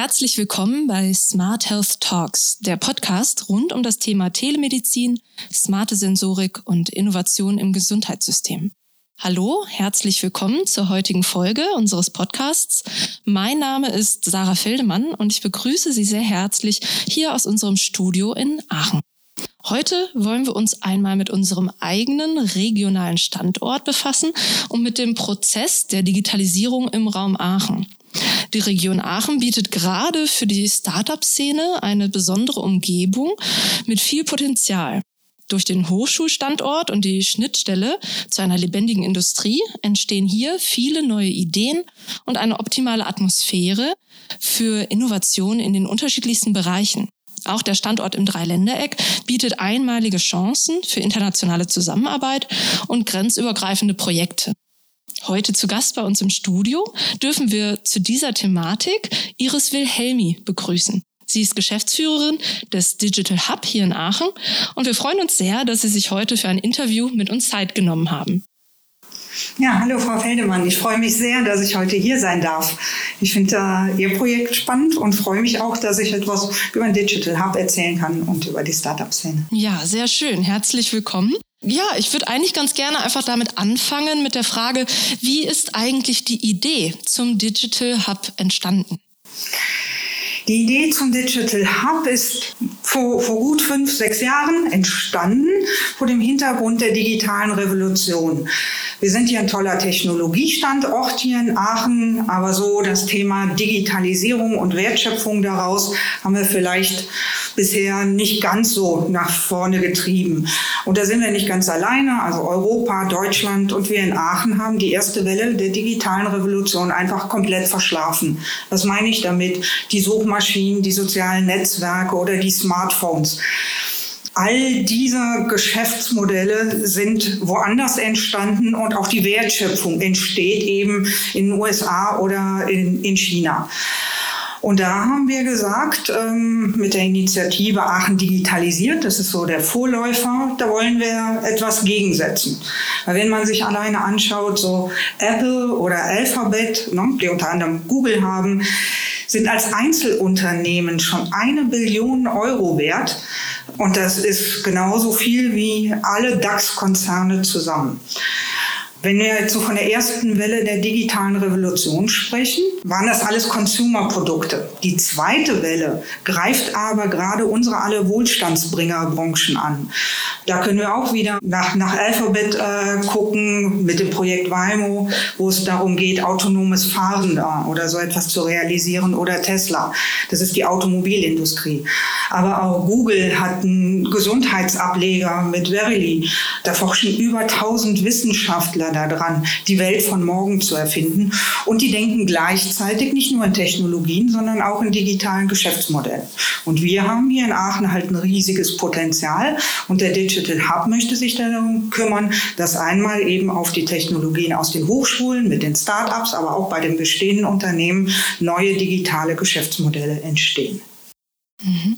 Herzlich willkommen bei Smart Health Talks, der Podcast rund um das Thema Telemedizin, smarte Sensorik und Innovation im Gesundheitssystem. Hallo, herzlich willkommen zur heutigen Folge unseres Podcasts. Mein Name ist Sarah Feldemann und ich begrüße Sie sehr herzlich hier aus unserem Studio in Aachen. Heute wollen wir uns einmal mit unserem eigenen regionalen Standort befassen und mit dem Prozess der Digitalisierung im Raum Aachen. Die Region Aachen bietet gerade für die Startup-Szene eine besondere Umgebung mit viel Potenzial. Durch den Hochschulstandort und die Schnittstelle zu einer lebendigen Industrie entstehen hier viele neue Ideen und eine optimale Atmosphäre für Innovation in den unterschiedlichsten Bereichen. Auch der Standort im Dreiländereck bietet einmalige Chancen für internationale Zusammenarbeit und grenzübergreifende Projekte. Heute zu Gast bei uns im Studio dürfen wir zu dieser Thematik Iris Wilhelmi begrüßen. Sie ist Geschäftsführerin des Digital Hub hier in Aachen und wir freuen uns sehr, dass Sie sich heute für ein Interview mit uns Zeit genommen haben. Ja, hallo Frau Feldemann. Ich freue mich sehr, dass ich heute hier sein darf. Ich finde äh, Ihr Projekt spannend und freue mich auch, dass ich etwas über den Digital Hub erzählen kann und über die Startup-Szene. Ja, sehr schön. Herzlich willkommen. Ja, ich würde eigentlich ganz gerne einfach damit anfangen mit der Frage, wie ist eigentlich die Idee zum Digital Hub entstanden? Die Idee zum Digital Hub ist vor, vor gut fünf, sechs Jahren entstanden vor dem Hintergrund der digitalen Revolution. Wir sind hier ein toller Technologiestandort hier in Aachen, aber so das Thema Digitalisierung und Wertschöpfung daraus haben wir vielleicht bisher nicht ganz so nach vorne getrieben. Und da sind wir nicht ganz alleine. Also Europa, Deutschland und wir in Aachen haben die erste Welle der digitalen Revolution einfach komplett verschlafen. Was meine ich damit? Die Suchmaschinen, die sozialen Netzwerke oder die Smartphones. All diese Geschäftsmodelle sind woanders entstanden und auch die Wertschöpfung entsteht eben in den USA oder in, in China. Und da haben wir gesagt, ähm, mit der Initiative Aachen digitalisiert, das ist so der Vorläufer, da wollen wir etwas gegensetzen. Weil wenn man sich alleine anschaut, so Apple oder Alphabet, ne, die unter anderem Google haben, sind als Einzelunternehmen schon eine Billion Euro wert. Und das ist genauso viel wie alle DAX-Konzerne zusammen. Wenn wir jetzt so von der ersten Welle der digitalen Revolution sprechen, waren das alles Consumer-Produkte. Die zweite Welle greift aber gerade unsere alle Wohlstandsbringerbranchen an. Da können wir auch wieder nach, nach Alphabet äh, gucken mit dem Projekt Waymo, wo es darum geht, autonomes Fahren da oder so etwas zu realisieren oder Tesla. Das ist die Automobilindustrie. Aber auch Google hat einen Gesundheitsableger mit Verily. Da forschen über 1000 Wissenschaftler Wissenschaftler daran, die Welt von morgen zu erfinden. Und die denken gleichzeitig nicht nur in Technologien, sondern auch in digitalen Geschäftsmodellen. Und wir haben hier in Aachen halt ein riesiges Potenzial. Und der Digital Hub möchte sich darum kümmern, dass einmal eben auf die Technologien aus den Hochschulen mit den Start-ups, aber auch bei den bestehenden Unternehmen neue digitale Geschäftsmodelle entstehen. Mhm.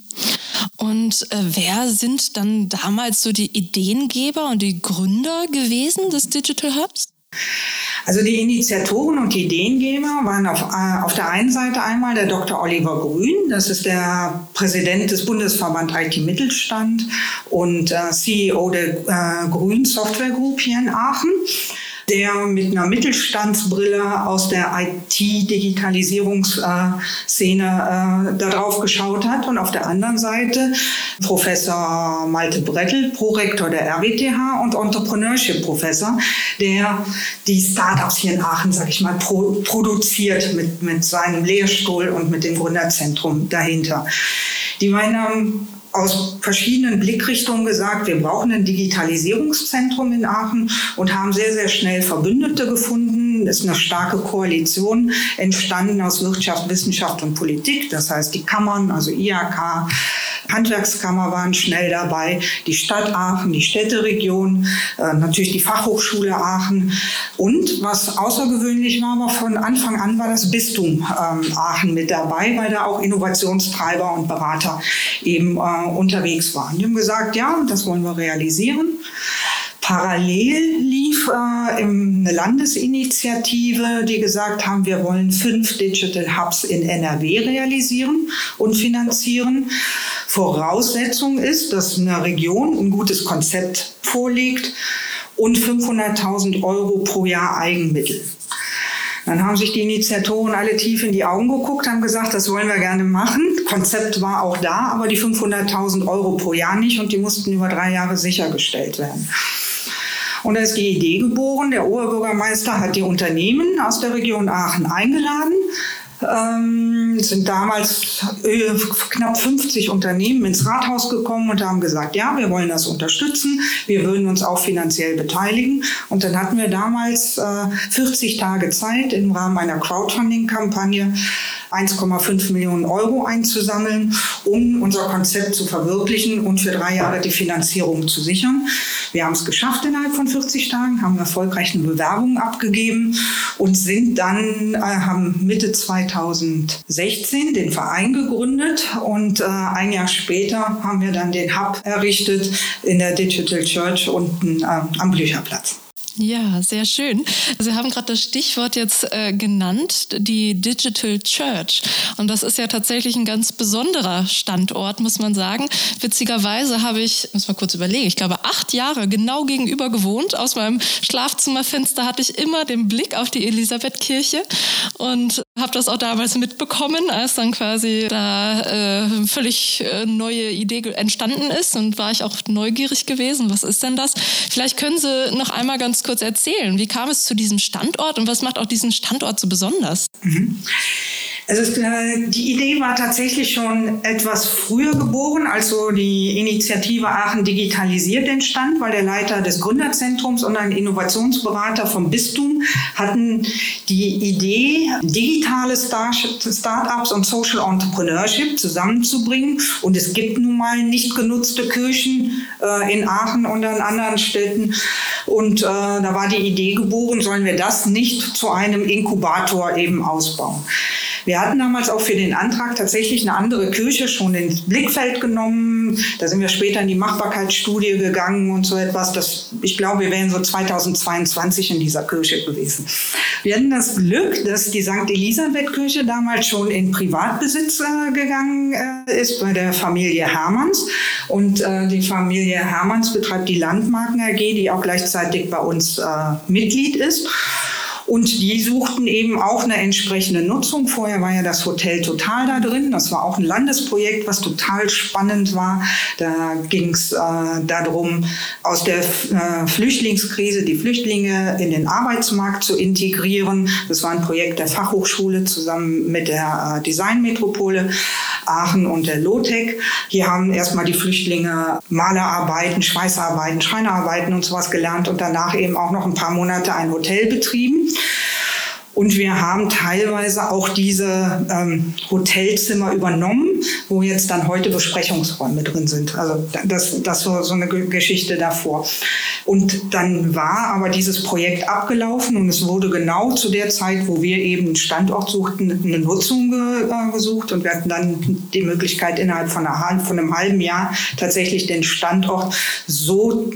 Und äh, wer sind dann damals so die Ideengeber und die Gründer gewesen des Digital Hubs? Also die Initiatoren und die Ideengeber waren auf, äh, auf der einen Seite einmal der Dr. Oliver Grün, das ist der Präsident des Bundesverband IT Mittelstand und äh, CEO der äh, Grün Software Group hier in Aachen der mit einer Mittelstandsbrille aus der IT-Digitalisierungsszene äh, darauf geschaut hat. Und auf der anderen Seite Professor Malte Brettel, Prorektor der RWTH und Entrepreneurship-Professor, der die Startups hier in Aachen, sag ich mal, pro produziert mit, mit seinem Lehrstuhl und mit dem Gründerzentrum dahinter. Die beiden haben aus verschiedenen Blickrichtungen gesagt, wir brauchen ein Digitalisierungszentrum in Aachen und haben sehr, sehr schnell Verbündete gefunden. Ist eine starke Koalition entstanden aus Wirtschaft, Wissenschaft und Politik. Das heißt, die Kammern, also IHK, Handwerkskammer waren schnell dabei, die Stadt Aachen, die Städteregion, äh, natürlich die Fachhochschule Aachen. Und was außergewöhnlich war, war von Anfang an war das Bistum ähm, Aachen mit dabei, weil da auch Innovationstreiber und Berater eben äh, unterwegs waren. Die haben gesagt, ja, das wollen wir realisieren. Parallel lief äh, eine Landesinitiative, die gesagt haben, wir wollen fünf Digital Hubs in NRW realisieren und finanzieren. Voraussetzung ist, dass eine Region ein gutes Konzept vorlegt und 500.000 Euro pro Jahr Eigenmittel. Dann haben sich die Initiatoren alle tief in die Augen geguckt, haben gesagt, das wollen wir gerne machen. Konzept war auch da, aber die 500.000 Euro pro Jahr nicht und die mussten über drei Jahre sichergestellt werden. Und da ist die Idee geboren. Der Oberbürgermeister hat die Unternehmen aus der Region Aachen eingeladen, ähm, sind damals äh, knapp 50 Unternehmen ins Rathaus gekommen und haben gesagt, ja, wir wollen das unterstützen, wir würden uns auch finanziell beteiligen. Und dann hatten wir damals äh, 40 Tage Zeit im Rahmen einer Crowdfunding-Kampagne 1,5 Millionen Euro einzusammeln, um unser Konzept zu verwirklichen und für drei Jahre die Finanzierung zu sichern. Wir haben es geschafft innerhalb von 40 Tagen, haben erfolgreich eine Bewerbung abgegeben und sind dann, äh, haben Mitte 2016 den Verein gegründet und äh, ein Jahr später haben wir dann den Hub errichtet in der Digital Church unten äh, am Blücherplatz. Ja, sehr schön. Sie haben gerade das Stichwort jetzt äh, genannt, die Digital Church. Und das ist ja tatsächlich ein ganz besonderer Standort, muss man sagen. Witzigerweise habe ich, muss mal kurz überlegen, ich glaube acht Jahre genau gegenüber gewohnt. Aus meinem Schlafzimmerfenster hatte ich immer den Blick auf die Elisabethkirche und habe das auch damals mitbekommen, als dann quasi da äh, völlig äh, neue Idee entstanden ist und war ich auch neugierig gewesen. Was ist denn das? Vielleicht können Sie noch einmal ganz kurz erzählen? Wie kam es zu diesem Standort und was macht auch diesen Standort so besonders? Mhm. Also äh, die Idee war tatsächlich schon etwas früher geboren, als so die Initiative Aachen digitalisiert entstand, weil der Leiter des Gründerzentrums und ein Innovationsberater vom Bistum hatten die Idee, digitale Start-ups und Social Entrepreneurship zusammenzubringen. Und es gibt nun mal nicht genutzte Kirchen äh, in Aachen und an anderen Städten. Und äh, da war die Idee geboren, sollen wir das nicht zu einem Inkubator eben ausbauen. Wir hatten damals auch für den Antrag tatsächlich eine andere Kirche schon ins Blickfeld genommen. Da sind wir später in die Machbarkeitsstudie gegangen und so etwas. Das, ich glaube, wir wären so 2022 in dieser Kirche gewesen. Wir hatten das Glück, dass die St. Elisabeth-Kirche damals schon in Privatbesitz äh, gegangen äh, ist bei der Familie Hermanns. Und äh, die Familie Hermanns betreibt die Landmarken AG, die auch gleichzeitig bei uns Mitglied ist. Und die suchten eben auch eine entsprechende Nutzung. Vorher war ja das Hotel Total da drin. Das war auch ein Landesprojekt, was total spannend war. Da ging es äh, darum, aus der äh, Flüchtlingskrise die Flüchtlinge in den Arbeitsmarkt zu integrieren. Das war ein Projekt der Fachhochschule zusammen mit der äh, Designmetropole Aachen und der Lotec. Hier haben erstmal die Flüchtlinge Malerarbeiten, Schweißarbeiten, Schreinerarbeiten und sowas gelernt und danach eben auch noch ein paar Monate ein Hotel betrieben. Und wir haben teilweise auch diese ähm, Hotelzimmer übernommen, wo jetzt dann heute Besprechungsräume drin sind. Also das, das so, so eine Geschichte davor. Und dann war aber dieses Projekt abgelaufen und es wurde genau zu der Zeit, wo wir eben einen Standort suchten, eine Nutzung äh, gesucht und wir hatten dann die Möglichkeit innerhalb von, einer, von einem halben Jahr tatsächlich den Standort so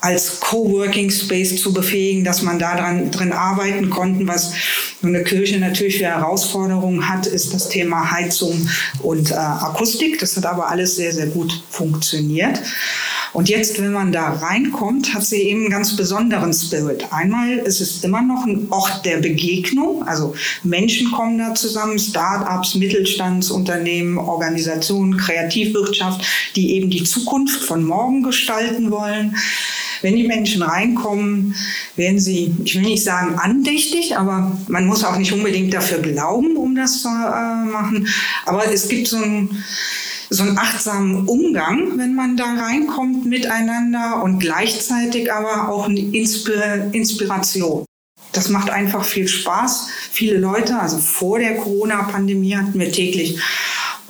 als Coworking Space zu befähigen, dass man da dran, drin arbeiten konnte. Was eine Kirche natürlich für Herausforderungen hat, ist das Thema Heizung und äh, Akustik. Das hat aber alles sehr, sehr gut funktioniert. Und jetzt, wenn man da reinkommt, hat sie eben einen ganz besonderen Spirit. Einmal ist es immer noch ein Ort der Begegnung. Also Menschen kommen da zusammen, Start-ups, Mittelstandsunternehmen, Organisationen, Kreativwirtschaft, die eben die Zukunft von morgen gestalten wollen. Wenn die Menschen reinkommen, werden sie, ich will nicht sagen andächtig, aber man muss auch nicht unbedingt dafür glauben, um das zu äh, machen. Aber es gibt so ein so einen achtsamen Umgang, wenn man da reinkommt miteinander und gleichzeitig aber auch eine Inspir Inspiration. Das macht einfach viel Spaß. Viele Leute, also vor der Corona-Pandemie hatten wir täglich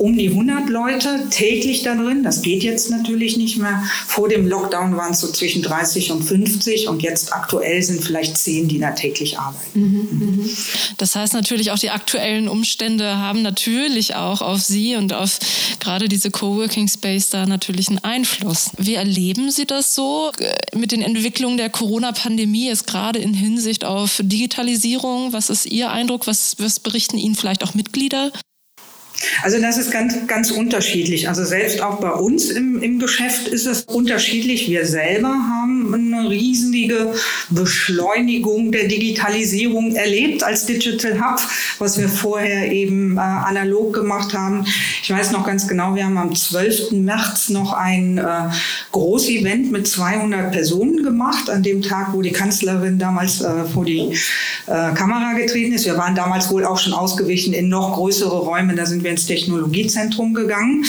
um die 100 Leute täglich da drin. Das geht jetzt natürlich nicht mehr. Vor dem Lockdown waren es so zwischen 30 und 50 und jetzt aktuell sind vielleicht 10, die da täglich arbeiten. Mhm, mhm. Das heißt natürlich auch die aktuellen Umstände haben natürlich auch auf Sie und auf gerade diese Coworking Space da natürlich einen Einfluss. Wie erleben Sie das so mit den Entwicklungen der Corona-Pandemie, ist gerade in Hinsicht auf Digitalisierung? Was ist Ihr Eindruck? Was, was berichten Ihnen vielleicht auch Mitglieder? Also das ist ganz, ganz unterschiedlich. Also selbst auch bei uns im, im Geschäft ist es unterschiedlich. Wir selber haben eine riesige Beschleunigung der Digitalisierung erlebt als Digital Hub, was wir vorher eben äh, analog gemacht haben. Ich weiß noch ganz genau, wir haben am 12. März noch ein äh, Großevent mit 200 Personen gemacht, an dem Tag, wo die Kanzlerin damals äh, vor die äh, Kamera getreten ist. Wir waren damals wohl auch schon ausgewichen in noch größere Räume. Da sind wir ins Technologiezentrum gegangen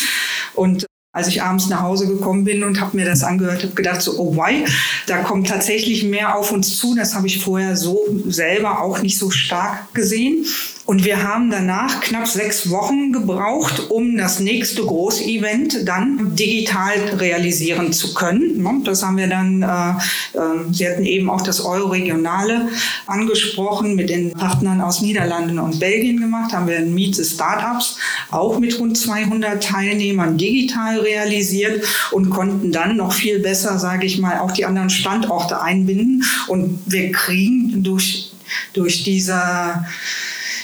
und als ich abends nach Hause gekommen bin und habe mir das angehört, habe gedacht so, oh why, da kommt tatsächlich mehr auf uns zu. Das habe ich vorher so selber auch nicht so stark gesehen. Und wir haben danach knapp sechs Wochen gebraucht, um das nächste Großevent dann digital realisieren zu können. Das haben wir dann, äh, äh, Sie hatten eben auch das Euro-Regionale angesprochen, mit den Partnern aus Niederlanden und Belgien gemacht, haben wir ein Meet the Startups auch mit rund 200 Teilnehmern digital realisiert und konnten dann noch viel besser, sage ich mal, auch die anderen Standorte einbinden. Und wir kriegen durch, durch diese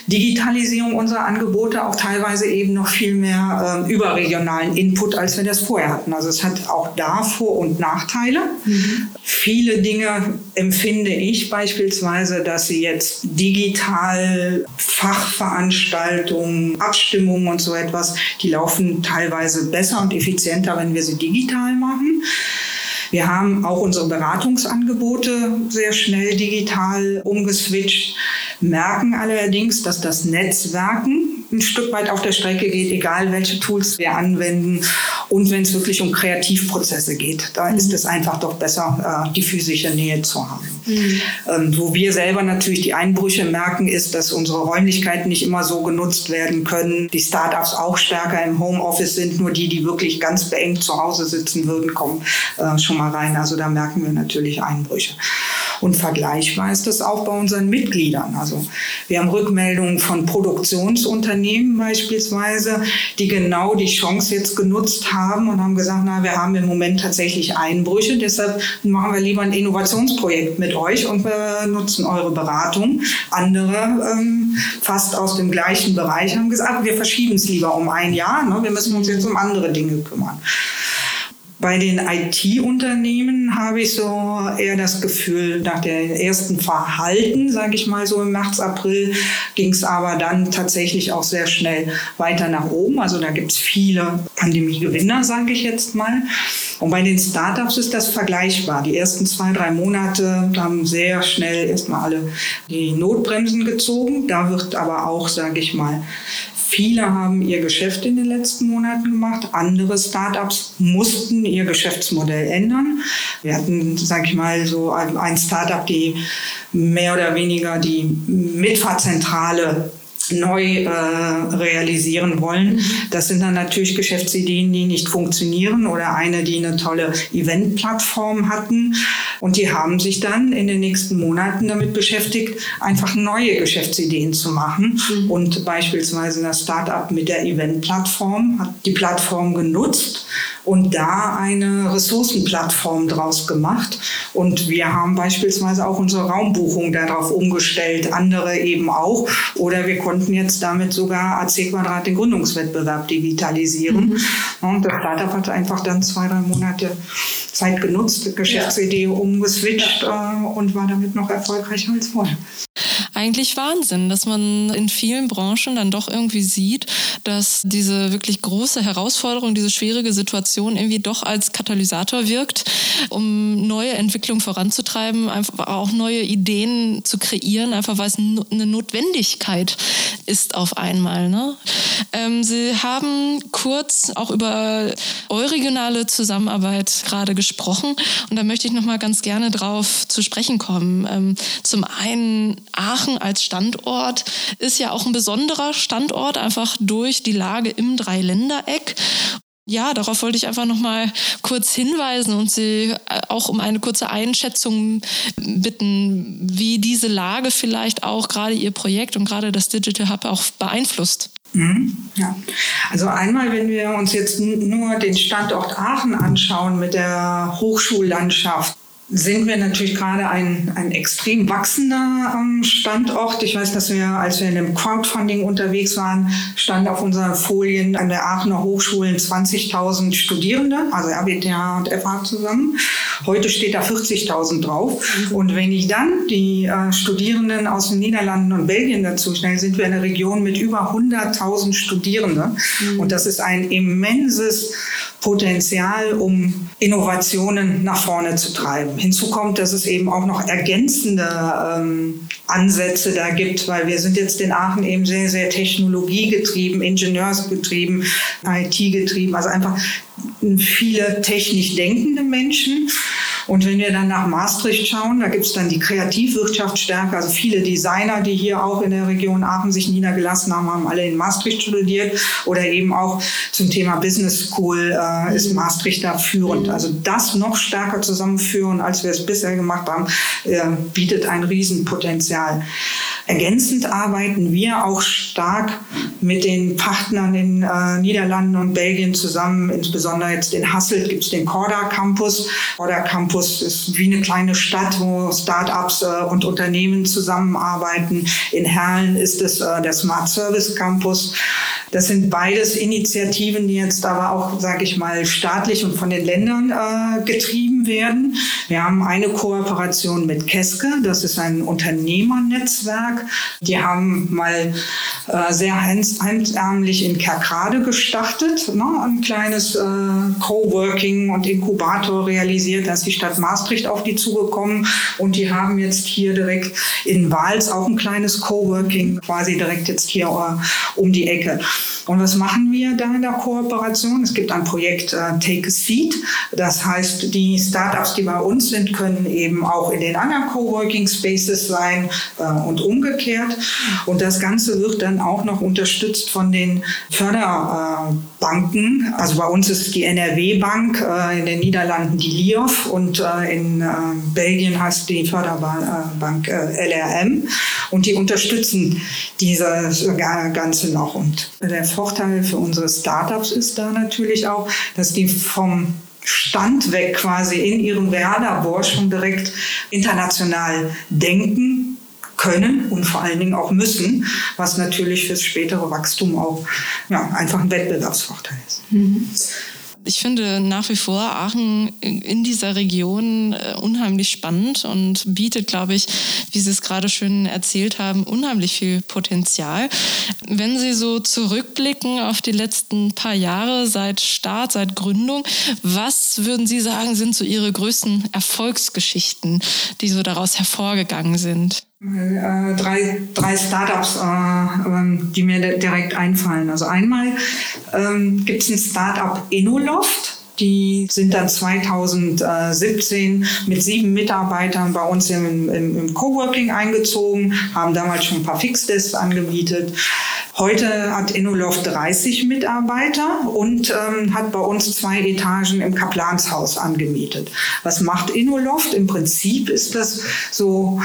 Digitalisierung unserer Angebote auch teilweise eben noch viel mehr äh, überregionalen Input, als wir das vorher hatten. Also es hat auch da Vor- und Nachteile. Mhm. Viele Dinge empfinde ich beispielsweise, dass sie jetzt digital Fachveranstaltungen, Abstimmungen und so etwas, die laufen teilweise besser und effizienter, wenn wir sie digital machen. Wir haben auch unsere Beratungsangebote sehr schnell digital umgeswitcht merken allerdings, dass das Netzwerken ein Stück weit auf der Strecke geht, egal welche Tools wir anwenden. Und wenn es wirklich um Kreativprozesse geht, da mhm. ist es einfach doch besser, äh, die physische Nähe zu haben. Mhm. Ähm, wo wir selber natürlich die Einbrüche merken, ist, dass unsere Räumlichkeiten nicht immer so genutzt werden können. Die Startups auch stärker im Homeoffice sind, nur die, die wirklich ganz beengt zu Hause sitzen würden, kommen äh, schon mal rein. Also da merken wir natürlich Einbrüche. Und vergleichbar ist das auch bei unseren Mitgliedern. Also wir haben Rückmeldungen von Produktionsunternehmen beispielsweise, die genau die Chance jetzt genutzt haben und haben gesagt, na, wir haben im Moment tatsächlich Einbrüche, deshalb machen wir lieber ein Innovationsprojekt mit euch und wir nutzen eure Beratung. Andere ähm, fast aus dem gleichen Bereich haben gesagt, wir verschieben es lieber um ein Jahr, ne? wir müssen uns jetzt um andere Dinge kümmern. Bei den IT-Unternehmen habe ich so eher das Gefühl, nach der ersten Verhalten, sage ich mal so im März, April, ging es aber dann tatsächlich auch sehr schnell weiter nach oben. Also da gibt es viele Pandemiegewinner, sage ich jetzt mal. Und bei den Startups ist das vergleichbar. Die ersten zwei, drei Monate haben sehr schnell erstmal alle die Notbremsen gezogen. Da wird aber auch, sage ich mal, Viele haben ihr Geschäft in den letzten Monaten gemacht. Andere Startups mussten ihr Geschäftsmodell ändern. Wir hatten, sage ich mal, so ein Startup, die mehr oder weniger die Mitfahrzentrale neu äh, realisieren wollen. Mhm. Das sind dann natürlich Geschäftsideen, die nicht funktionieren oder eine, die eine tolle Eventplattform hatten. Und die haben sich dann in den nächsten Monaten damit beschäftigt, einfach neue Geschäftsideen zu machen. Mhm. Und beispielsweise das Startup mit der Eventplattform hat die Plattform genutzt und da eine Ressourcenplattform draus gemacht. Und wir haben beispielsweise auch unsere Raumbuchung darauf umgestellt, andere eben auch. Oder wir konnten jetzt damit sogar AC Quadrat den Gründungswettbewerb digitalisieren. Mhm. Und das Startup hat einfach dann zwei, drei Monate Zeit genutzt, Geschäftsidee ja. umgeswitcht. Äh, und war damit noch erfolgreicher als vorher eigentlich Wahnsinn, dass man in vielen Branchen dann doch irgendwie sieht, dass diese wirklich große Herausforderung, diese schwierige Situation irgendwie doch als Katalysator wirkt, um neue Entwicklungen voranzutreiben, einfach auch neue Ideen zu kreieren, einfach weil es eine Notwendigkeit ist auf einmal. Ne? Ähm, Sie haben kurz auch über euregionale Zusammenarbeit gerade gesprochen und da möchte ich noch mal ganz gerne drauf zu sprechen kommen. Ähm, zum einen Aachen Aachen als Standort ist ja auch ein besonderer Standort, einfach durch die Lage im Dreiländereck. Ja, darauf wollte ich einfach noch mal kurz hinweisen und Sie äh, auch um eine kurze Einschätzung bitten, wie diese Lage vielleicht auch gerade Ihr Projekt und gerade das Digital Hub auch beeinflusst. Mhm, ja, also einmal, wenn wir uns jetzt nur den Standort Aachen anschauen mit der Hochschullandschaft, sind wir natürlich gerade ein, ein extrem wachsender ähm, Standort. Ich weiß, dass wir, als wir in dem Crowdfunding unterwegs waren, stand auf unseren Folien an der Aachener Hochschulen 20.000 Studierende, also RWTH und FH zusammen. Heute steht da 40.000 drauf. Und wenn ich dann die äh, Studierenden aus den Niederlanden und Belgien dazu stelle, sind wir eine Region mit über 100.000 Studierenden. Mhm. Und das ist ein immenses Potenzial, um Innovationen nach vorne zu treiben. Hinzu kommt, dass es eben auch noch ergänzende ähm, Ansätze da gibt, weil wir sind jetzt in Aachen eben sehr, sehr technologiegetrieben, ingenieursgetrieben, IT-getrieben, also einfach viele technisch denkende Menschen. Und wenn wir dann nach Maastricht schauen, da gibt es dann die Kreativwirtschaft stärker. Also viele Designer, die hier auch in der Region Aachen sich niedergelassen haben, haben alle in Maastricht studiert. Oder eben auch zum Thema Business School äh, ist Maastricht da führend. Also das noch stärker zusammenführen, als wir es bisher gemacht haben, äh, bietet ein Riesenpotenzial. Ergänzend arbeiten wir auch stark mit den Partnern in äh, Niederlanden und Belgien zusammen. Insbesondere jetzt in Hasselt gibt es den Corda Campus. Corda Campus ist wie eine kleine Stadt, wo Startups äh, und Unternehmen zusammenarbeiten. In Herlen ist es äh, der Smart Service Campus. Das sind beides Initiativen, die jetzt aber auch, sage ich mal, staatlich und von den Ländern äh, getrieben werden. Wir haben eine Kooperation mit Keske, das ist ein Unternehmernetzwerk. Die haben mal äh, sehr hemdsärmlich in Kerkrade gestartet, ne? ein kleines äh, Coworking und Inkubator realisiert. Da die Stadt Maastricht auf die zugekommen und die haben jetzt hier direkt in Wals auch ein kleines Coworking, quasi direkt jetzt hier äh, um die Ecke. Und was machen wir da in der Kooperation? Es gibt ein Projekt äh, Take a Seat. Das heißt, die Startups, die bei uns sind, können eben auch in den anderen Coworking Spaces sein äh, und umgekehrt. Und das Ganze wird dann auch noch unterstützt von den Förderbanken. also bei uns ist die NRW Bank, äh, in den Niederlanden die LIOF und äh, in äh, Belgien heißt die Förderbank äh, LRM. Und die unterstützen dieses Ganze noch. Und der Vorteil für unsere Startups ist da natürlich auch, dass die vom Stand weg quasi in ihrem Reallabor schon direkt international denken können und vor allen Dingen auch müssen, was natürlich fürs spätere Wachstum auch ja, einfach ein Wettbewerbsvorteil ist. Mhm ich finde nach wie vor Aachen in dieser Region äh, unheimlich spannend und bietet, glaube ich, wie Sie es gerade schön erzählt haben, unheimlich viel Potenzial. Wenn Sie so zurückblicken auf die letzten paar Jahre seit Start, seit Gründung, was würden Sie sagen, sind so Ihre größten Erfolgsgeschichten, die so daraus hervorgegangen sind? Äh, drei, drei Startups, äh, ähm, die mir direkt einfallen. Also einmal ähm, gibt es ein Startup Innoloft. Die sind dann 2017 mit sieben Mitarbeitern bei uns im, im, im Coworking eingezogen, haben damals schon ein paar Fixtests angemietet. Heute hat Innoloft 30 Mitarbeiter und ähm, hat bei uns zwei Etagen im Kaplanshaus angemietet. Was macht Innoloft? Im Prinzip ist das so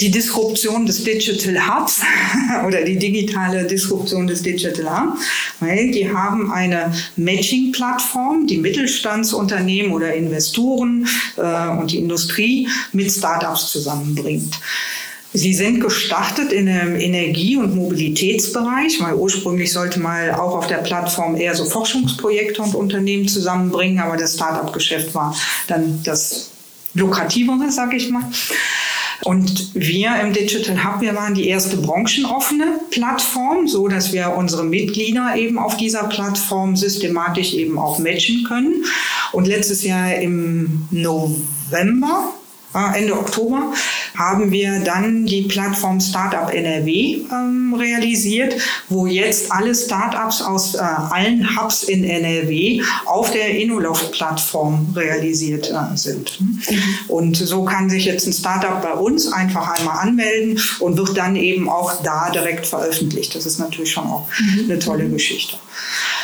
die Disruption des Digital Hubs oder die digitale Disruption des Digital Hubs, weil die haben eine Matching-Plattform, die Mittelstandsunternehmen oder Investoren äh, und die Industrie mit Startups zusammenbringt. Sie sind gestartet in einem Energie- und Mobilitätsbereich, weil ursprünglich sollte man auch auf der Plattform eher so Forschungsprojekte und Unternehmen zusammenbringen, aber das Startup-Geschäft war dann das lukrativere, sag ich mal. Und wir im Digital Hub, wir waren die erste branchenoffene Plattform, so dass wir unsere Mitglieder eben auf dieser Plattform systematisch eben auch matchen können. Und letztes Jahr im November Ende Oktober, haben wir dann die Plattform Startup NRW ähm, realisiert, wo jetzt alle Startups aus äh, allen Hubs in NRW auf der Innoloft-Plattform realisiert äh, sind. Mhm. Und so kann sich jetzt ein Startup bei uns einfach einmal anmelden und wird dann eben auch da direkt veröffentlicht. Das ist natürlich schon auch mhm. eine tolle Geschichte.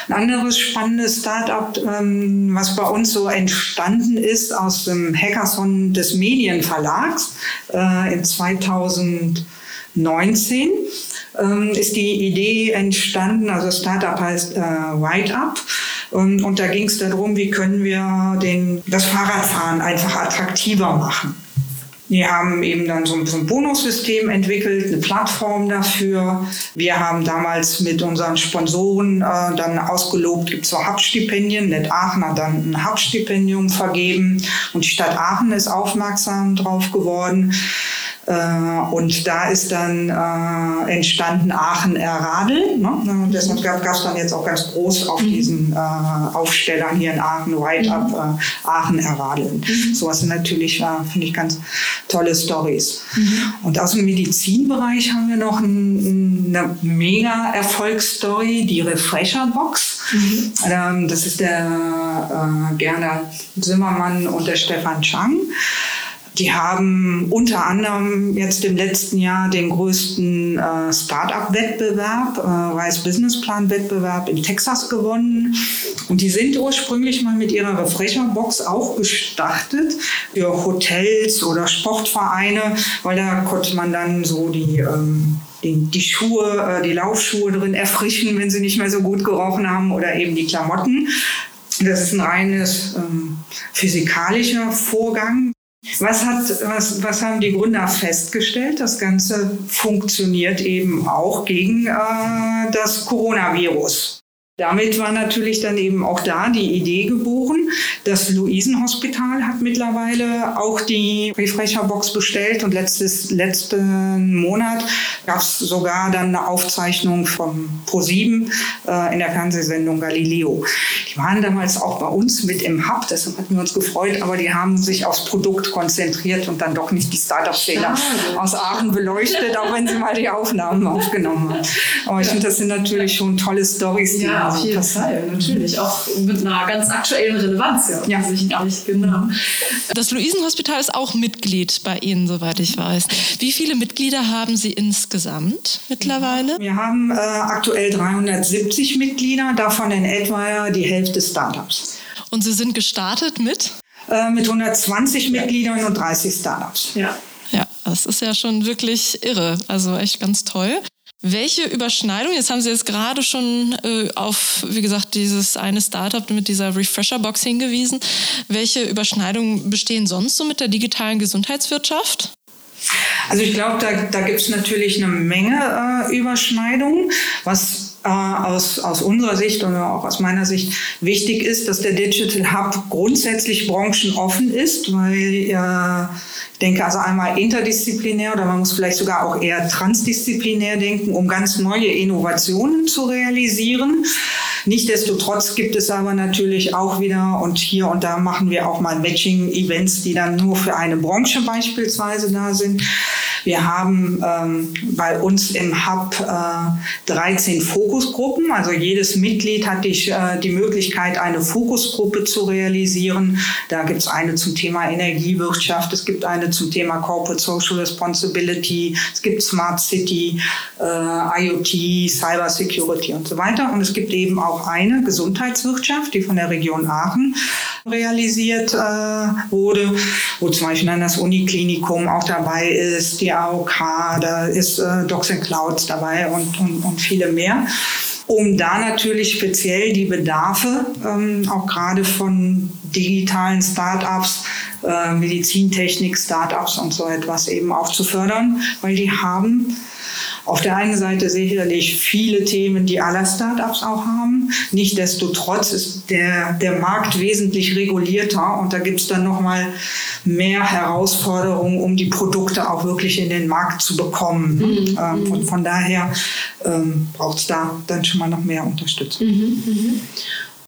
Ein anderes spannendes Startup, ähm, was bei uns so entstanden ist aus dem Hackathon des Medienverlags äh, in 2019, ähm, ist die Idee entstanden, also Startup heißt äh, Ride Up. Ähm, und da ging es darum, wie können wir den, das Fahrradfahren einfach attraktiver machen. Wir haben eben dann so ein, so ein Bonussystem entwickelt, eine Plattform dafür. Wir haben damals mit unseren Sponsoren äh, dann ausgelobt, gibt es so Hub-Stipendien. Net Aachen hat dann ein Hub-Stipendium vergeben und die Stadt Aachen ist aufmerksam drauf geworden. Äh, und da ist dann äh, entstanden Aachen Erradel. Ne? Deshalb gab es dann jetzt auch ganz groß auf mhm. diesen äh, Aufstellern hier in Aachen, White Up, mhm. äh, Aachen Erradel. Mhm. Sowas sind natürlich, äh, finde ich, ganz tolle Stories. Mhm. Und aus dem Medizinbereich haben wir noch ein, eine mega Erfolgsstory, die Refresher Box. Mhm. Ähm, das ist der äh, Gerner Zimmermann und der Stefan Chang. Die haben unter anderem jetzt im letzten Jahr den größten äh, Start-up-Wettbewerb, äh, Rise Business Plan-Wettbewerb in Texas gewonnen. Und die sind ursprünglich mal mit ihrer Refresher-Box auch gestartet für Hotels oder Sportvereine, weil da konnte man dann so die ähm, die, Schuhe, äh, die Laufschuhe drin erfrischen, wenn sie nicht mehr so gut gerochen haben oder eben die Klamotten. Das ist ein reines ähm, physikalischer Vorgang. Was, hat, was, was haben die Gründer festgestellt? Das Ganze funktioniert eben auch gegen äh, das Coronavirus. Damit war natürlich dann eben auch da die Idee geboren. Das Luisenhospital hat mittlerweile auch die Refresher-Box bestellt und letztes, letzten Monat gab es sogar dann eine Aufzeichnung vom Pro7 äh, in der Fernsehsendung Galileo. Die waren damals auch bei uns mit im Hub, deshalb hatten wir uns gefreut, aber die haben sich aufs Produkt konzentriert und dann doch nicht die Startup-Fehler aus Aachen beleuchtet, auch wenn sie mal die Aufnahmen aufgenommen haben. Aber ich finde, das sind natürlich schon tolle Stories, die ja auf jeden Fall, natürlich. Auch mit einer ganz aktuellen Relevanz, ja. ja. Offensichtlich, genau. Das Luisenhospital ist auch Mitglied bei Ihnen, soweit ich weiß. Wie viele Mitglieder haben Sie insgesamt mittlerweile? Wir haben äh, aktuell 370 Mitglieder, davon in etwa die Hälfte Startups. Und Sie sind gestartet mit? Äh, mit 120 ja. Mitgliedern und 30 Startups. Ja. Ja, das ist ja schon wirklich irre. Also echt ganz toll. Welche Überschneidung, jetzt haben Sie jetzt gerade schon äh, auf, wie gesagt, dieses eine Startup mit dieser Refresher-Box hingewiesen. Welche Überschneidungen bestehen sonst so mit der digitalen Gesundheitswirtschaft? Also ich glaube, da, da gibt es natürlich eine Menge äh, Überschneidungen. Was äh, aus, aus unserer Sicht oder auch aus meiner Sicht wichtig ist, dass der Digital Hub grundsätzlich branchenoffen ist, weil äh, ich denke also einmal interdisziplinär oder man muss vielleicht sogar auch eher transdisziplinär denken, um ganz neue Innovationen zu realisieren. Nichtsdestotrotz gibt es aber natürlich auch wieder, und hier und da machen wir auch mal Matching-Events, die dann nur für eine Branche beispielsweise da sind. Wir haben ähm, bei uns im Hub äh, 13 Fokusgruppen. Also jedes Mitglied hat die, äh, die Möglichkeit, eine Fokusgruppe zu realisieren. Da gibt es eine zum Thema Energiewirtschaft, es gibt eine zum Thema Corporate Social Responsibility, es gibt Smart City, äh, IoT, Cyber Security und so weiter. Und es gibt eben auch eine Gesundheitswirtschaft, die von der Region Aachen realisiert äh, wurde, wo zum Beispiel dann das Uniklinikum auch dabei ist, die AOK, da ist äh, Docs and Clouds dabei und, und, und viele mehr um da natürlich speziell die Bedarfe ähm, auch gerade von digitalen Startups, äh, Medizintechnik-Startups und so etwas eben auch zu fördern, weil die haben auf der einen Seite sicherlich viele Themen, die alle Startups auch haben. Nichtsdestotrotz ist der, der Markt wesentlich regulierter und da gibt es dann nochmal mehr Herausforderungen, um die Produkte auch wirklich in den Markt zu bekommen. Mhm. Ähm, und von daher ähm, braucht es da dann schon mal noch mehr Unterstützung. Mhm. Mhm.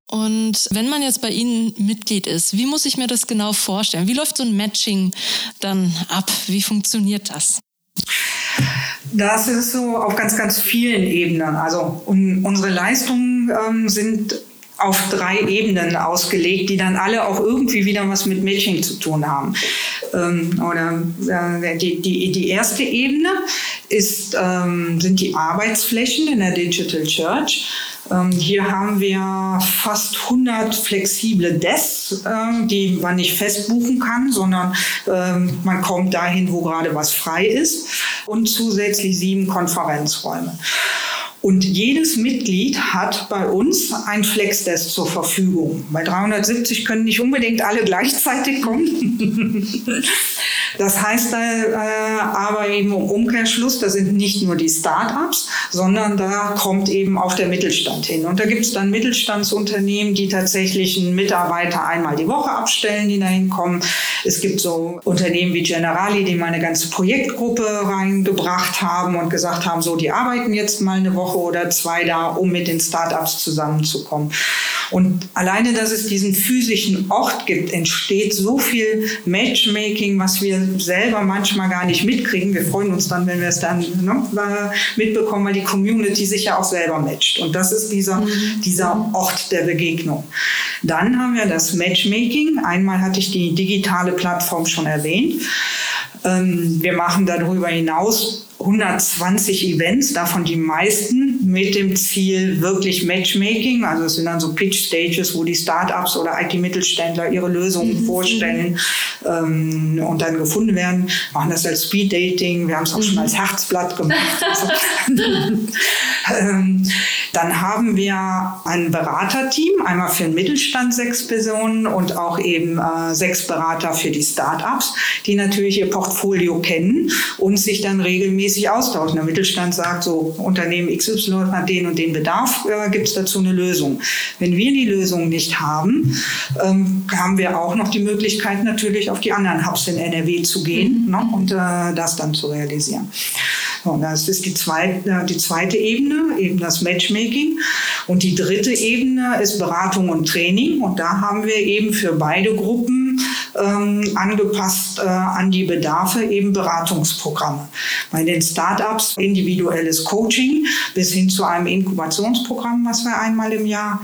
Und wenn man jetzt bei Ihnen Mitglied ist, wie muss ich mir das genau vorstellen? Wie läuft so ein Matching dann ab? Wie funktioniert das? Das ist so auf ganz, ganz vielen Ebenen. Also um, unsere Leistungen ähm, sind auf drei Ebenen ausgelegt, die dann alle auch irgendwie wieder was mit Matching zu tun haben. Ähm, oder äh, die, die, die erste Ebene ist, ähm, sind die Arbeitsflächen in der Digital Church. Ähm, hier haben wir fast 100 flexible Desks, ähm, die man nicht festbuchen kann, sondern ähm, man kommt dahin, wo gerade was frei ist und zusätzlich sieben Konferenzräume. Und jedes Mitglied hat bei uns ein Flexdesk zur Verfügung. Bei 370 können nicht unbedingt alle gleichzeitig kommen. Das heißt äh, aber eben im Umkehrschluss, da sind nicht nur die Start-ups, sondern da kommt eben auch der Mittelstand hin. Und da gibt es dann Mittelstandsunternehmen, die tatsächlich einen Mitarbeiter einmal die Woche abstellen, die da hinkommen. Es gibt so Unternehmen wie Generali, die mal eine ganze Projektgruppe reingebracht haben und gesagt haben, so, die arbeiten jetzt mal eine Woche oder zwei da, um mit den Start-ups zusammenzukommen. Und alleine, dass es diesen physischen Ort gibt, entsteht so viel Matchmaking, was wir selber manchmal gar nicht mitkriegen. Wir freuen uns dann, wenn wir es dann ne, mitbekommen, weil die Community sich ja auch selber matcht. Und das ist dieser, mhm. dieser Ort der Begegnung. Dann haben wir das Matchmaking. Einmal hatte ich die digitale Plattform schon erwähnt. Ähm, wir machen darüber hinaus 120 Events, davon die meisten mit dem Ziel wirklich Matchmaking. Also es sind dann so Pitch Stages, wo die Startups oder IT-Mittelständler ihre Lösungen mhm. vorstellen ähm, und dann gefunden werden. Wir machen das als Speed Dating. Wir haben es auch mhm. schon als Herzblatt gemacht. ähm, dann haben wir ein Beraterteam, einmal für den Mittelstand sechs Personen und auch eben äh, sechs Berater für die Startups, die natürlich ihr Portfolio kennen und sich dann regelmäßig austauschen. Der Mittelstand sagt so, Unternehmen XY hat den und den Bedarf, äh, gibt es dazu eine Lösung. Wenn wir die Lösung nicht haben, ähm, haben wir auch noch die Möglichkeit natürlich auf die anderen Hubs in NRW zu gehen mhm. ne, und äh, das dann zu realisieren. So, das ist die zweite, die zweite Ebene, eben das Matchmaking. Und die dritte Ebene ist Beratung und Training. Und da haben wir eben für beide Gruppen ähm, angepasst äh, an die Bedarfe eben Beratungsprogramme. Bei den Startups individuelles Coaching bis hin zu einem Inkubationsprogramm, was wir einmal im Jahr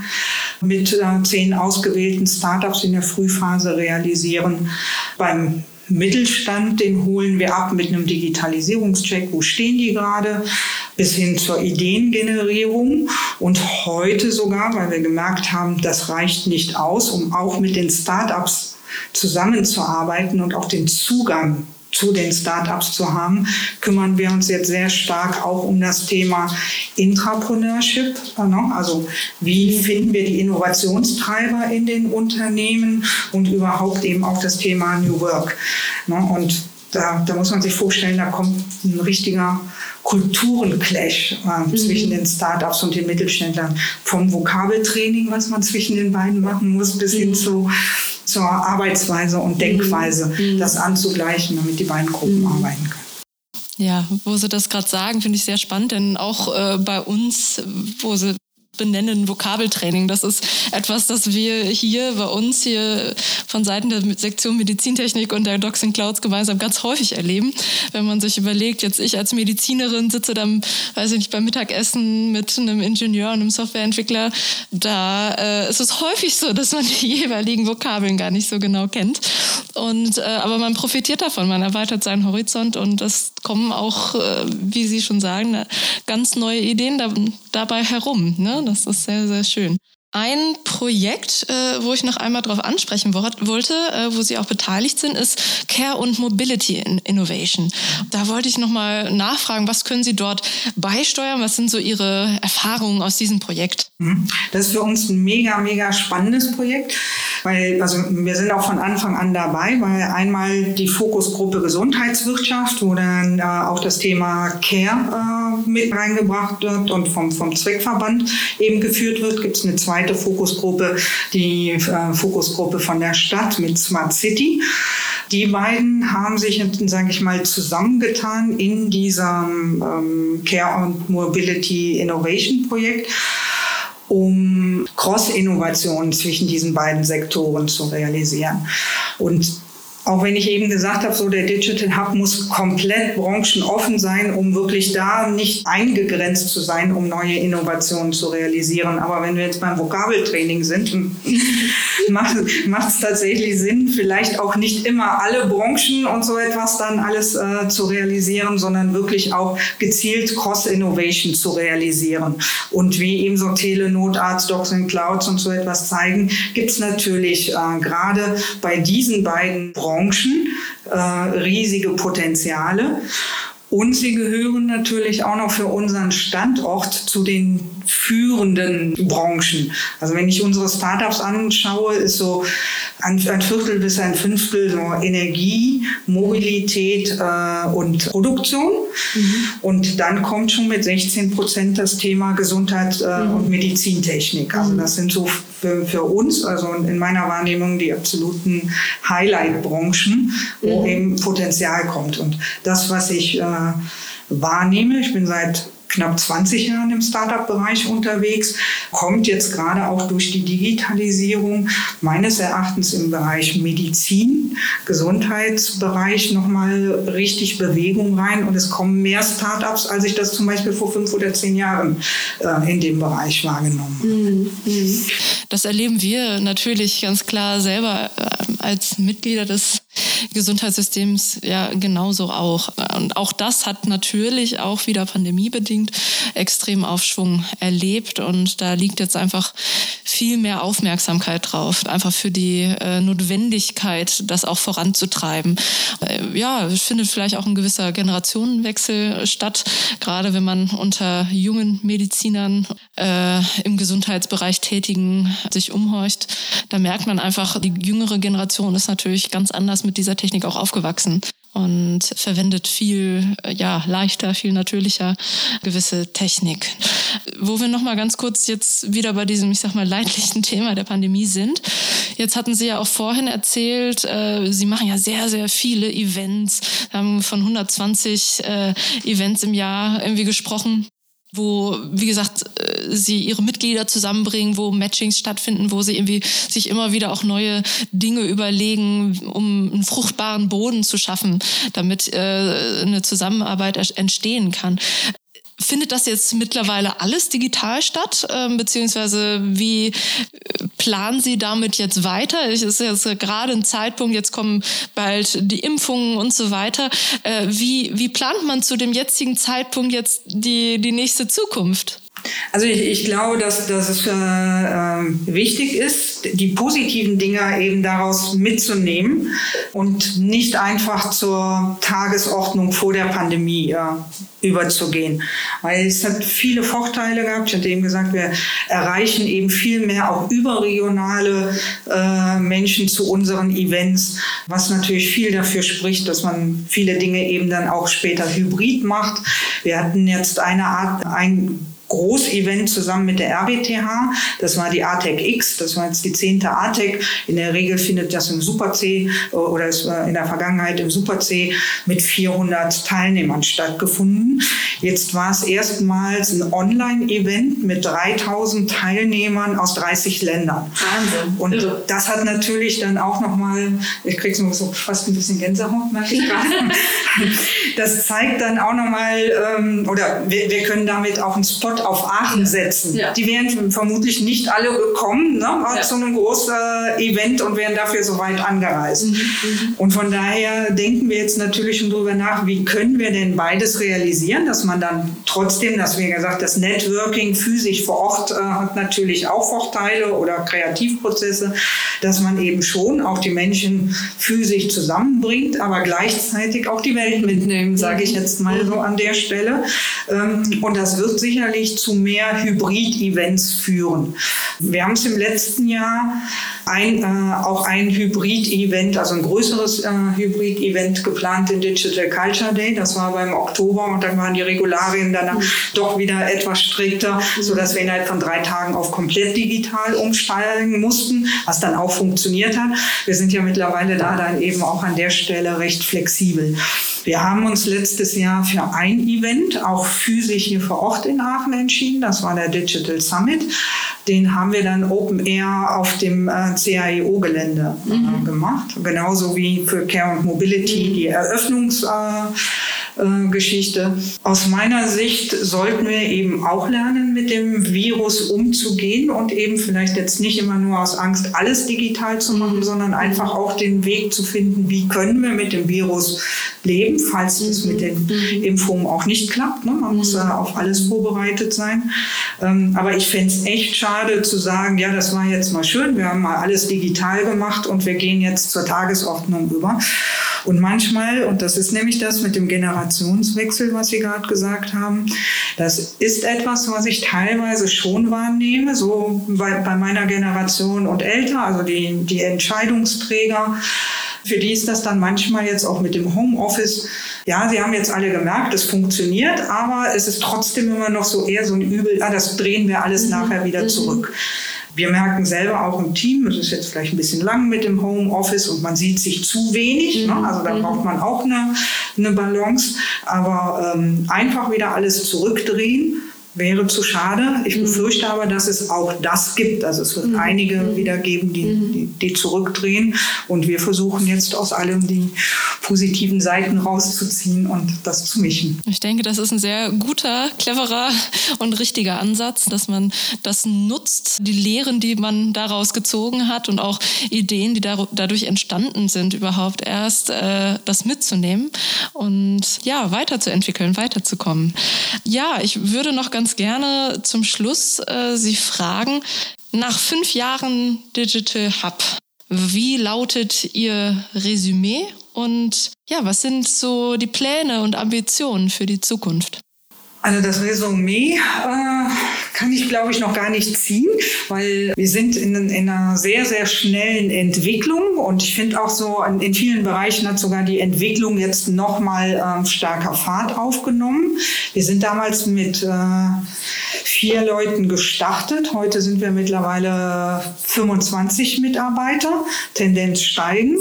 mit äh, zehn ausgewählten Startups in der Frühphase realisieren. Beim Mittelstand, den holen wir ab mit einem Digitalisierungscheck, wo stehen die gerade, bis hin zur Ideengenerierung. Und heute sogar, weil wir gemerkt haben, das reicht nicht aus, um auch mit den Startups zusammenzuarbeiten und auch den Zugang zu den Startups zu haben, kümmern wir uns jetzt sehr stark auch um das Thema Intrapreneurship. Ne? Also wie finden wir die Innovationstreiber in den Unternehmen und überhaupt eben auch das Thema New Work. Ne? Und da, da muss man sich vorstellen, da kommt ein richtiger Kulturenclash äh, mhm. zwischen den Startups und den Mittelständlern. Vom Vokabeltraining, was man zwischen den beiden machen muss, bis mhm. hin zu zur Arbeitsweise und Denkweise, mhm. das anzugleichen, damit die beiden Gruppen mhm. arbeiten können. Ja, wo Sie das gerade sagen, finde ich sehr spannend, denn auch äh, bei uns, wo Sie benennen Vokabeltraining. Das ist etwas, das wir hier bei uns hier von Seiten der Sektion Medizintechnik und der Docs in Clouds gemeinsam ganz häufig erleben. Wenn man sich überlegt, jetzt ich als Medizinerin sitze dann, weiß ich nicht, beim Mittagessen mit einem Ingenieur und einem Softwareentwickler, da äh, ist es häufig so, dass man die jeweiligen Vokabeln gar nicht so genau kennt. Und äh, aber man profitiert davon, man erweitert seinen Horizont und es kommen auch, äh, wie Sie schon sagen, ganz neue Ideen da, dabei herum. Ne? Das ist sehr, sehr schön. Ein Projekt, äh, wo ich noch einmal darauf ansprechen wollte, äh, wo Sie auch beteiligt sind, ist Care und Mobility Innovation. Da wollte ich noch mal nachfragen, was können Sie dort beisteuern? Was sind so Ihre Erfahrungen aus diesem Projekt? Mhm. Das ist für uns ein mega, mega spannendes Projekt, weil also wir sind auch von Anfang an dabei, weil einmal die Fokusgruppe Gesundheitswirtschaft, wo dann äh, auch das Thema Care äh, mit reingebracht wird und vom, vom Zweckverband eben geführt wird, gibt es eine zweite zweite Fokusgruppe, die äh, Fokusgruppe von der Stadt mit Smart City. Die beiden haben sich, sage ich mal, zusammengetan in diesem ähm, Care und Mobility Innovation Projekt um Cross-Innovationen zwischen diesen beiden Sektoren zu realisieren. Und auch wenn ich eben gesagt habe, so der Digital Hub muss komplett branchenoffen sein, um wirklich da nicht eingegrenzt zu sein, um neue Innovationen zu realisieren. Aber wenn wir jetzt beim Vokabeltraining sind, macht es tatsächlich Sinn, vielleicht auch nicht immer alle Branchen und so etwas dann alles äh, zu realisieren, sondern wirklich auch gezielt Cross-Innovation zu realisieren. Und wie eben so Telenotarzt, Docs and Clouds und so etwas zeigen, gibt es natürlich äh, gerade bei diesen beiden Branchen Branchen äh, riesige Potenziale. Und sie gehören natürlich auch noch für unseren Standort zu den führenden Branchen. Also wenn ich unsere Startups anschaue, ist so ein, Viertel bis ein Fünftel so Energie, Mobilität äh, und Produktion. Mhm. Und dann kommt schon mit 16 Prozent das Thema Gesundheit äh, mhm. und Medizintechnik. Also mhm. das sind so für, für, uns, also in meiner Wahrnehmung, die absoluten Highlight-Branchen, wo mhm. eben Potenzial kommt. Und das, was ich äh, wahrnehme, ich bin seit knapp 20 Jahren im Startup-Bereich unterwegs, kommt jetzt gerade auch durch die Digitalisierung meines Erachtens im Bereich Medizin, Gesundheitsbereich nochmal richtig Bewegung rein und es kommen mehr Startups, als ich das zum Beispiel vor fünf oder zehn Jahren äh, in dem Bereich wahrgenommen habe. Mhm. Mhm. Das erleben wir natürlich ganz klar selber äh, als Mitglieder des Gesundheitssystems ja genauso auch. Und auch das hat natürlich auch wieder pandemiebedingt extrem Aufschwung erlebt. Und da liegt jetzt einfach viel mehr Aufmerksamkeit drauf, einfach für die äh, Notwendigkeit, das auch voranzutreiben. Äh, ja, es findet vielleicht auch ein gewisser Generationenwechsel statt, gerade wenn man unter jungen Medizinern äh, im Gesundheitsbereich tätigen sich umhorcht. Da merkt man einfach, die jüngere Generation ist natürlich ganz anders mit dieser Technik auch aufgewachsen und verwendet viel ja leichter, viel natürlicher gewisse Technik. Wo wir noch mal ganz kurz jetzt wieder bei diesem, ich sag mal leidlichen Thema der Pandemie sind. Jetzt hatten Sie ja auch vorhin erzählt, äh, Sie machen ja sehr sehr viele Events, haben von 120 äh, Events im Jahr irgendwie gesprochen wo, wie gesagt, äh, sie ihre Mitglieder zusammenbringen, wo Matchings stattfinden, wo sie irgendwie sich immer wieder auch neue Dinge überlegen, um einen fruchtbaren Boden zu schaffen, damit äh, eine Zusammenarbeit entstehen kann. Findet das jetzt mittlerweile alles digital statt? Ähm, beziehungsweise wie äh, planen Sie damit jetzt weiter? Es ist jetzt gerade ein Zeitpunkt, jetzt kommen bald die Impfungen und so weiter. Äh, wie, wie plant man zu dem jetzigen Zeitpunkt jetzt die, die nächste Zukunft? Also ich, ich glaube, dass, dass es äh, ähm, wichtig ist, die positiven Dinge eben daraus mitzunehmen und nicht einfach zur Tagesordnung vor der Pandemie äh, überzugehen. Weil es hat viele Vorteile gehabt. Ich hatte eben gesagt, wir erreichen eben viel mehr auch überregionale äh, Menschen zu unseren Events, was natürlich viel dafür spricht, dass man viele Dinge eben dann auch später hybrid macht. Wir hatten jetzt eine Art, ein Großevent zusammen mit der RWTH. Das war die ATEC X, das war jetzt die zehnte ATEC. In der Regel findet das im Super C äh, oder es war in der Vergangenheit im Super C mit 400 Teilnehmern stattgefunden. Jetzt war es erstmals ein Online-Event mit 3000 Teilnehmern aus 30 Ländern. Wahnsinn. Und Irre. das hat natürlich dann auch nochmal, ich kriege so fast ein bisschen Gänsehaut, merke ich gerade. das zeigt dann auch nochmal, ähm, oder wir, wir können damit auch einen Spot auf Aachen setzen. Ja. Die wären vermutlich nicht alle gekommen ne, ja. zu einem großen Event und wären dafür so weit angereist. Mhm, mhm. Und von daher denken wir jetzt natürlich schon darüber nach, wie können wir denn beides realisieren, dass man dann trotzdem, dass wir gesagt, das Networking physisch vor Ort äh, hat natürlich auch Vorteile oder Kreativprozesse, dass man eben schon auch die Menschen physisch zusammenbringt, aber gleichzeitig auch die Welt mitnehmen, sage ich jetzt mal so an der Stelle. Ähm, und das wird sicherlich zu mehr Hybrid-Events führen. Wir haben es im letzten Jahr ein, äh, auch ein Hybrid-Event, also ein größeres äh, Hybrid-Event geplant, den Digital Culture Day. Das war beim Oktober und dann waren die Regularien danach mhm. doch wieder etwas strikter, sodass wir innerhalb von drei Tagen auf komplett digital umsteigen mussten, was dann auch funktioniert hat. Wir sind ja mittlerweile da dann eben auch an der Stelle recht flexibel. Wir haben uns letztes Jahr für ein Event, auch physisch hier vor Ort in Aachen entschieden. Das war der Digital Summit. Den haben wir dann Open Air auf dem äh, CAEO-Gelände äh, mhm. gemacht. Genauso wie für Care and Mobility mhm. die Eröffnungs- äh, äh, Geschichte. Aus meiner Sicht sollten wir eben auch lernen, mit dem Virus umzugehen und eben vielleicht jetzt nicht immer nur aus Angst, alles digital zu machen, mhm. sondern einfach auch den Weg zu finden, wie können wir mit dem Virus leben, falls es mit den mhm. Impfungen auch nicht klappt. Ne? Man muss mhm. auf alles vorbereitet sein. Ähm, aber ich fände es echt schade zu sagen, ja, das war jetzt mal schön, wir haben mal alles digital gemacht und wir gehen jetzt zur Tagesordnung über. Und manchmal, und das ist nämlich das mit dem Generationswechsel, was Sie gerade gesagt haben, das ist etwas, was ich teilweise schon wahrnehme, so bei, bei meiner Generation und älter, also die, die Entscheidungsträger. Für die ist das dann manchmal jetzt auch mit dem Homeoffice. Ja, sie haben jetzt alle gemerkt, es funktioniert, aber es ist trotzdem immer noch so eher so ein Übel, ah, das drehen wir alles mhm. nachher wieder mhm. zurück. Wir merken selber auch im Team, es ist jetzt vielleicht ein bisschen lang mit dem Homeoffice und man sieht sich zu wenig. Ne? Also da mhm. braucht man auch eine, eine Balance. Aber ähm, einfach wieder alles zurückdrehen wäre zu schade. Ich mhm. befürchte aber, dass es auch das gibt. Also es wird mhm. einige mhm. wieder geben, die, mhm. die, die, zurückdrehen. Und wir versuchen jetzt aus allem die positiven Seiten rauszuziehen und das zu mischen. Ich denke, das ist ein sehr guter, cleverer und richtiger Ansatz, dass man das nutzt, die Lehren, die man daraus gezogen hat und auch Ideen, die dadurch entstanden sind, überhaupt erst äh, das mitzunehmen und ja, weiterzuentwickeln, weiterzukommen. Ja, ich würde noch ganz ganz gerne zum Schluss äh, Sie fragen, nach fünf Jahren Digital Hub, wie lautet Ihr Resümee und ja, was sind so die Pläne und Ambitionen für die Zukunft? Also das Resümee äh, kann ich, glaube ich, noch gar nicht ziehen, weil wir sind in, in einer sehr, sehr schnellen Entwicklung und ich finde auch so, in, in, vielen Bereichen hat sogar die Entwicklung jetzt nochmal ähm, starker Fahrt aufgenommen. Wir sind damals mit äh, vier Leuten gestartet. Heute sind wir mittlerweile 25 Mitarbeiter, Tendenz steigend.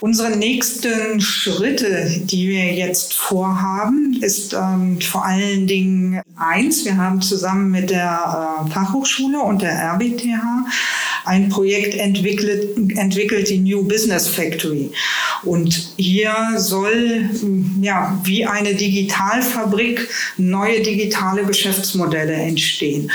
Unsere nächsten Schritte, die wir jetzt vorhaben, ist ähm, vor allen Dingen Dingen eins. Wir haben zusammen mit der äh, Fachhochschule und der RBTH ein Projekt entwickelt, entwickelt, die New Business Factory. Und hier soll ja wie eine Digitalfabrik neue digitale Geschäftsmodelle entstehen.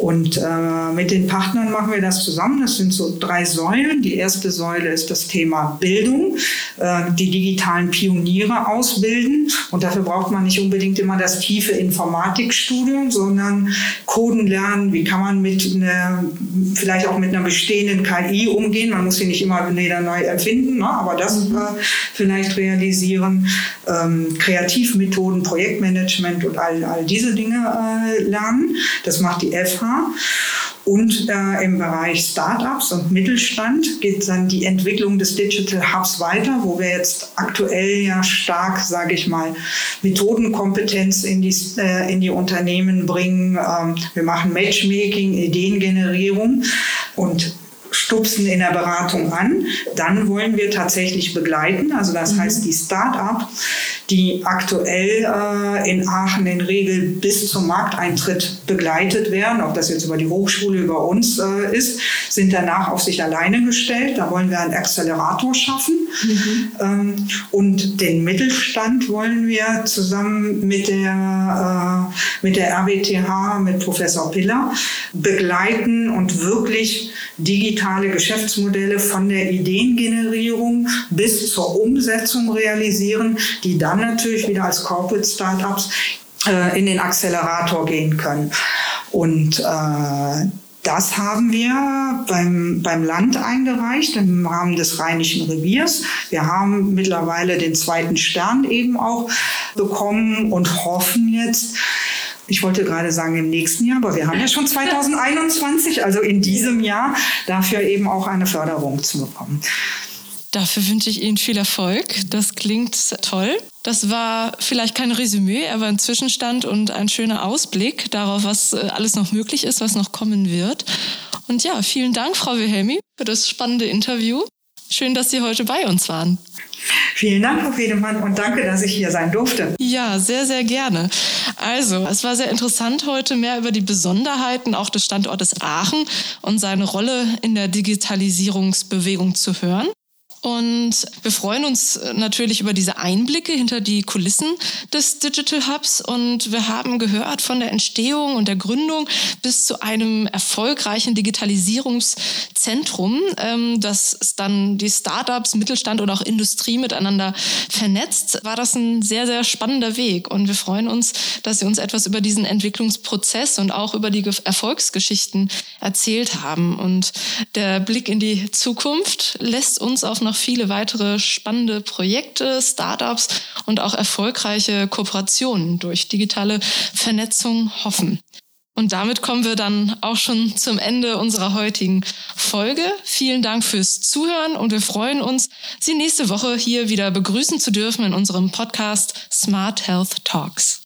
Und äh, mit den Partnern machen wir das zusammen. Das sind so drei Säulen. Die erste Säule ist das Thema Bildung, äh, die digitalen Pioniere ausbilden. Und dafür braucht man nicht unbedingt immer das tiefe Informatikstudium, sondern Coden lernen. Wie kann man mit einer, vielleicht auch mit einer bestehenden KI umgehen? Man muss sie nicht immer wieder neu erfinden, ne? aber das mhm. äh, vielleicht realisieren. Ähm, Kreativmethoden, Projektmanagement und all, all diese Dinge äh, lernen. Das macht die FH. Und äh, im Bereich Startups und Mittelstand geht dann die Entwicklung des Digital Hubs weiter, wo wir jetzt aktuell ja stark, sage ich mal, Methodenkompetenz in die, äh, in die Unternehmen bringen. Ähm, wir machen Matchmaking, Ideengenerierung und stupsen in der Beratung an. Dann wollen wir tatsächlich begleiten. Also das mhm. heißt, die Start-up, die aktuell äh, in Aachen in Regel bis zum Markteintritt begleitet werden, ob das jetzt über die Hochschule, über uns äh, ist, sind danach auf sich alleine gestellt. Da wollen wir einen Accelerator schaffen. Mhm. Ähm, und den Mittelstand wollen wir zusammen mit der, äh, mit der RWTH, mit Professor Piller begleiten und wirklich digitale Geschäftsmodelle von der Ideengenerierung bis zur Umsetzung realisieren, die dann natürlich wieder als Corporate Startups äh, in den Accelerator gehen können. Und äh, das haben wir beim, beim Land eingereicht im Rahmen des Rheinischen Reviers. Wir haben mittlerweile den zweiten Stern eben auch bekommen und hoffen jetzt, ich wollte gerade sagen im nächsten Jahr, aber wir haben ja schon 2021, also in diesem Jahr, dafür eben auch eine Förderung zu bekommen. Dafür wünsche ich Ihnen viel Erfolg. Das klingt toll. Das war vielleicht kein Resümee, aber ein Zwischenstand und ein schöner Ausblick darauf, was äh, alles noch möglich ist, was noch kommen wird. Und ja, vielen Dank, Frau Wilhelmi, für das spannende Interview. Schön, dass Sie heute bei uns waren. Vielen Dank, Frau Fedemann, und danke, dass ich hier sein durfte. Ja, sehr, sehr gerne. Also, es war sehr interessant, heute mehr über die Besonderheiten auch des Standortes Aachen und seine Rolle in der Digitalisierungsbewegung zu hören. Und wir freuen uns natürlich über diese Einblicke hinter die Kulissen des Digital Hubs. Und wir haben gehört von der Entstehung und der Gründung bis zu einem erfolgreichen Digitalisierungszentrum, ähm, das dann die Startups, Mittelstand und auch Industrie miteinander vernetzt, war das ein sehr, sehr spannender Weg. Und wir freuen uns, dass Sie uns etwas über diesen Entwicklungsprozess und auch über die Erfolgsgeschichten erzählt haben. Und der Blick in die Zukunft lässt uns auf noch noch viele weitere spannende Projekte, Startups und auch erfolgreiche Kooperationen durch digitale Vernetzung hoffen. Und damit kommen wir dann auch schon zum Ende unserer heutigen Folge. Vielen Dank fürs Zuhören und wir freuen uns, Sie nächste Woche hier wieder begrüßen zu dürfen in unserem Podcast Smart Health Talks.